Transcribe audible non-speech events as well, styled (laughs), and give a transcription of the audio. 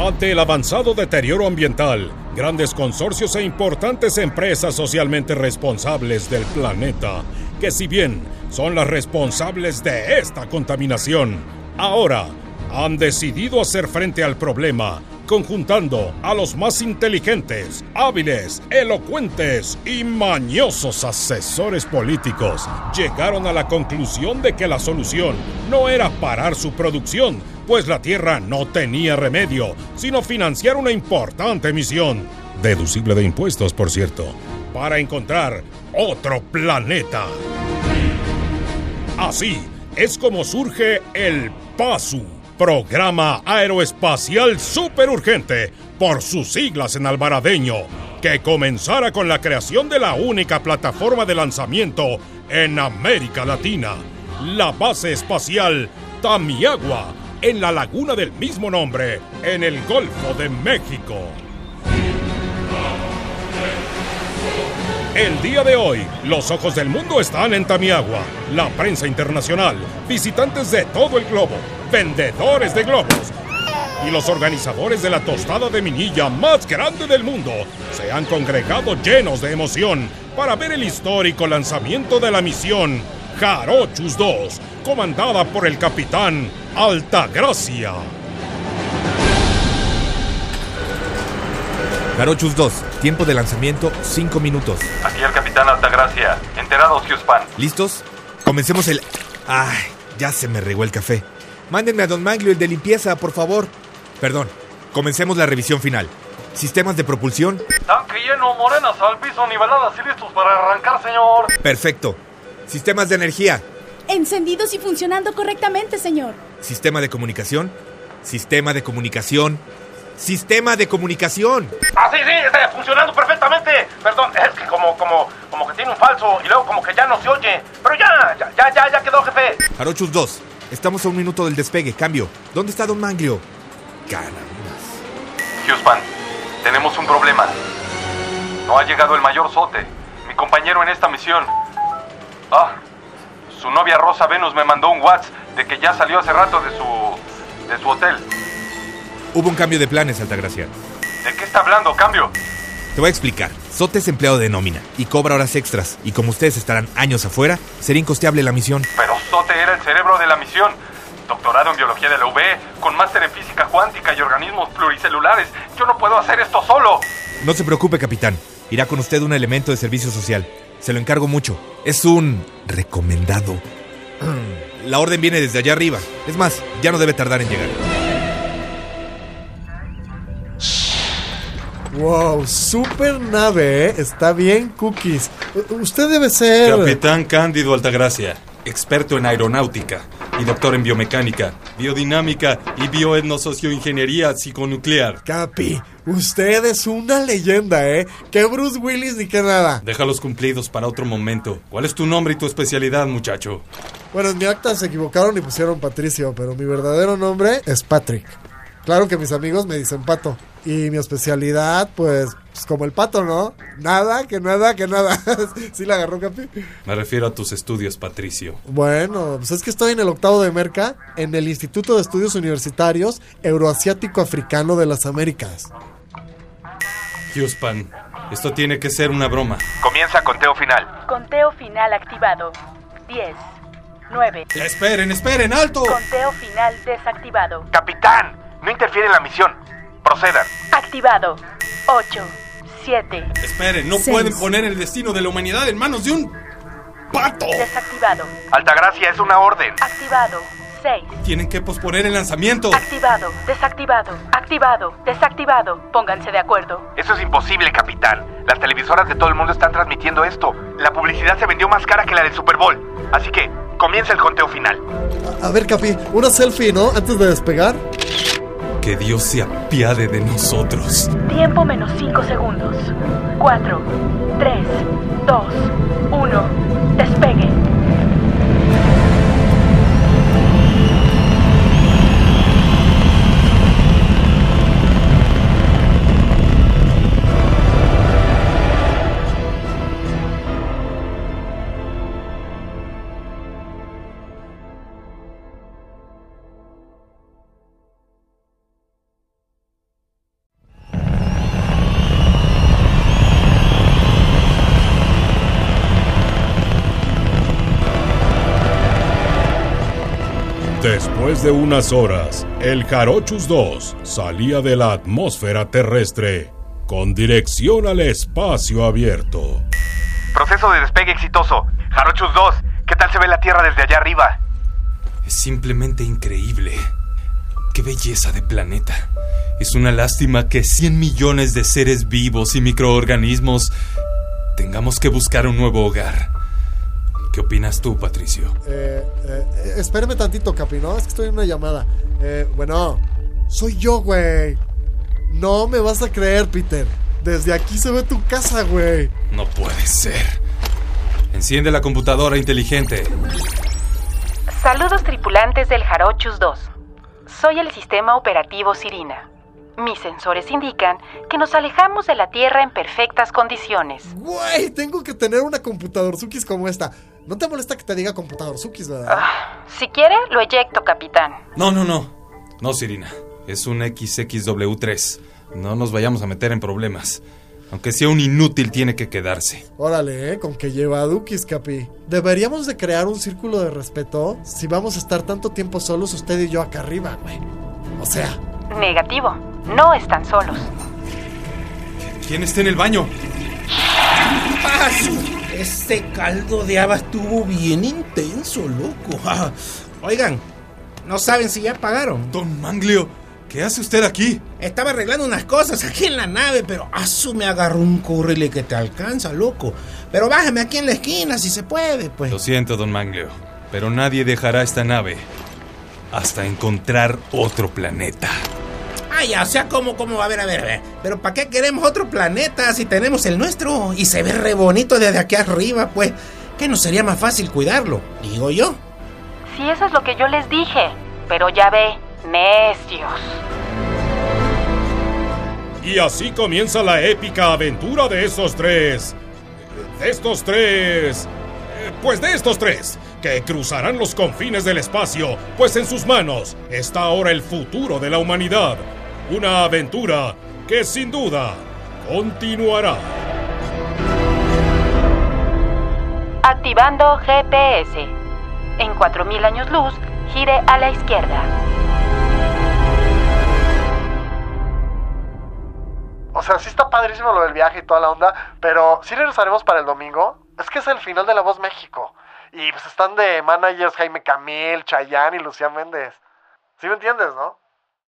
Ante el avanzado deterioro ambiental, grandes consorcios e importantes empresas socialmente responsables del planeta, que si bien son las responsables de esta contaminación, ahora han decidido hacer frente al problema conjuntando a los más inteligentes, hábiles, elocuentes y mañosos asesores políticos, llegaron a la conclusión de que la solución no era parar su producción, pues la Tierra no tenía remedio, sino financiar una importante misión, deducible de impuestos, por cierto, para encontrar otro planeta. Así es como surge el PASU Programa Aeroespacial Super Urgente, por sus siglas en albaradeño, que comenzara con la creación de la única plataforma de lanzamiento en América Latina, la base espacial Tamiagua, en la laguna del mismo nombre, en el Golfo de México. El día de hoy, los ojos del mundo están en Tamiagua, la prensa internacional, visitantes de todo el globo, vendedores de globos y los organizadores de la tostada de minilla más grande del mundo se han congregado llenos de emoción para ver el histórico lanzamiento de la misión Jarochus 2, comandada por el capitán Altagracia. Jarochus 2, tiempo de lanzamiento 5 minutos. Aquí el capitán Altagracia, enterados Houston. ¿Listos? Comencemos el... ¡Ay! Ya se me regó el café. Mándenme a Don Manglio el de limpieza, por favor. Perdón, comencemos la revisión final. Sistemas de propulsión. Tanque lleno, morenas al piso, niveladas y listos para arrancar, señor. Perfecto. Sistemas de energía. Encendidos y funcionando correctamente, señor. Sistema de comunicación. Sistema de comunicación. Sistema de comunicación. Ah, sí, sí, está funcionando perfectamente. Perdón, es que como, como, como que tiene un falso y luego como que ya no se oye. Pero ya, ya, ya, ya, ya quedó, jefe. Jarochus 2, Estamos a un minuto del despegue. Cambio. ¿Dónde está Don Manglio? Caramba. Houston, tenemos un problema. No ha llegado el mayor Sote, mi compañero en esta misión. Ah, su novia Rosa Venus me mandó un WhatsApp de que ya salió hace rato de su. de su hotel. Hubo un cambio de planes, Altagracia. ¿De qué está hablando? ¿Cambio? Te voy a explicar. Sote es empleado de nómina y cobra horas extras. Y como ustedes estarán años afuera, sería incosteable la misión. Pero era el cerebro de la misión. Doctorado en biología de la UB, con máster en física cuántica y organismos pluricelulares. Yo no puedo hacer esto solo. No se preocupe, capitán. Irá con usted un elemento de servicio social. Se lo encargo mucho. Es un recomendado. (clears throat) La orden viene desde allá arriba. Es más, ya no debe tardar en llegar. Wow, super nave, ¿eh? Está bien, Cookies. Usted debe ser... Capitán Cándido Altagracia, experto en aeronáutica y doctor en biomecánica, biodinámica y bioetnosocioingeniería psiconuclear. Capi, usted es una leyenda, ¿eh? Que Bruce Willis ni que nada. Déjalos cumplidos para otro momento. ¿Cuál es tu nombre y tu especialidad, muchacho? Bueno, en mi acta se equivocaron y pusieron Patricio, pero mi verdadero nombre es Patrick. Claro que mis amigos me dicen pato. Y mi especialidad, pues, pues, como el pato, ¿no? Nada, que nada, que nada. (laughs) ¿Sí la agarró, Capi? Me refiero a tus estudios, Patricio. Bueno, pues es que estoy en el octavo de Merca, en el Instituto de Estudios Universitarios Euroasiático Africano de las Américas. Houston, esto tiene que ser una broma. Comienza conteo final. Conteo final activado. 10, 9. Esperen, esperen, alto. Conteo final desactivado. Capitán, no interfiere en la misión. Procedan. Activado. 8, 7. Esperen, no Seis. pueden poner el destino de la humanidad en manos de un pato. Desactivado. Altagracia, es una orden. Activado. 6. Tienen que posponer el lanzamiento. Activado. Desactivado. Activado. Desactivado. Pónganse de acuerdo. Eso es imposible, capitán. Las televisoras de todo el mundo están transmitiendo esto. La publicidad se vendió más cara que la del Super Bowl. Así que, comienza el conteo final. A, a ver, Capi, una selfie, ¿no? Antes de despegar. Que Dios se apiade de nosotros. Tiempo menos 5 segundos. 4, 3, 2, 1. Después de unas horas, el Jarochus 2 salía de la atmósfera terrestre con dirección al espacio abierto. Proceso de despegue exitoso. Jarochus 2, ¿qué tal se ve la Tierra desde allá arriba? Es simplemente increíble. Qué belleza de planeta. Es una lástima que 100 millones de seres vivos y microorganismos tengamos que buscar un nuevo hogar. ¿Qué opinas tú, Patricio? Eh, eh, espérame tantito, Capi, ¿no? Es que estoy en una llamada. Eh, bueno, soy yo, güey. No me vas a creer, Peter. Desde aquí se ve tu casa, güey. No puede ser. Enciende la computadora inteligente. Saludos tripulantes del Jarochus 2. Soy el sistema operativo Sirina. Mis sensores indican que nos alejamos de la Tierra en perfectas condiciones. Güey, tengo que tener una computador Sukis como esta. ¿No te molesta que te diga computador Sukis, verdad? Ah, si quiere, lo eyecto, capitán. No, no, no. No, Sirina. Es un XXW3. No nos vayamos a meter en problemas. Aunque sea un inútil, tiene que quedarse. Órale, ¿eh? Con que lleva a Dukis, Capi. Deberíamos de crear un círculo de respeto si vamos a estar tanto tiempo solos usted y yo acá arriba, güey. O sea... Negativo. No están solos. ¿Quién está en el baño? ¡Paso! Este caldo de haba estuvo bien intenso, loco. (laughs) Ah, Oigan, ¿no saben si ya pagaron? Don Manglio, ¿qué hace usted aquí? Estaba arreglando unas cosas aquí en la nave, pero asu me agarró un correle que te alcanza, loco. Pero bájame aquí en la esquina si se puede, pues. Lo siento, don Manglio, pero nadie dejará esta nave hasta encontrar otro planeta. Ah, ya, o sea, ¿cómo, cómo? A ver, a ver, a ver. Pero ¿para qué queremos otro planeta si tenemos el nuestro? Y se ve re bonito desde aquí arriba, pues. ¿Qué no sería más fácil cuidarlo? Digo yo. Si eso es lo que yo les dije. Pero ya ve, necios. Y así comienza la épica aventura de estos tres. De estos tres. eh, Pues de estos tres, que cruzarán los confines del espacio, pues en sus manos está ahora el futuro de la humanidad. Una aventura que sin duda continuará. Activando GPS. En 4000 años luz, gire a la izquierda. O sea, sí está padrísimo lo del viaje y toda la onda, pero ¿sí regresaremos para el domingo? Es que es el final de La Voz México. Y pues están de managers Jaime Camil, Chayanne y Lucía Méndez. ¿Sí me entiendes, no?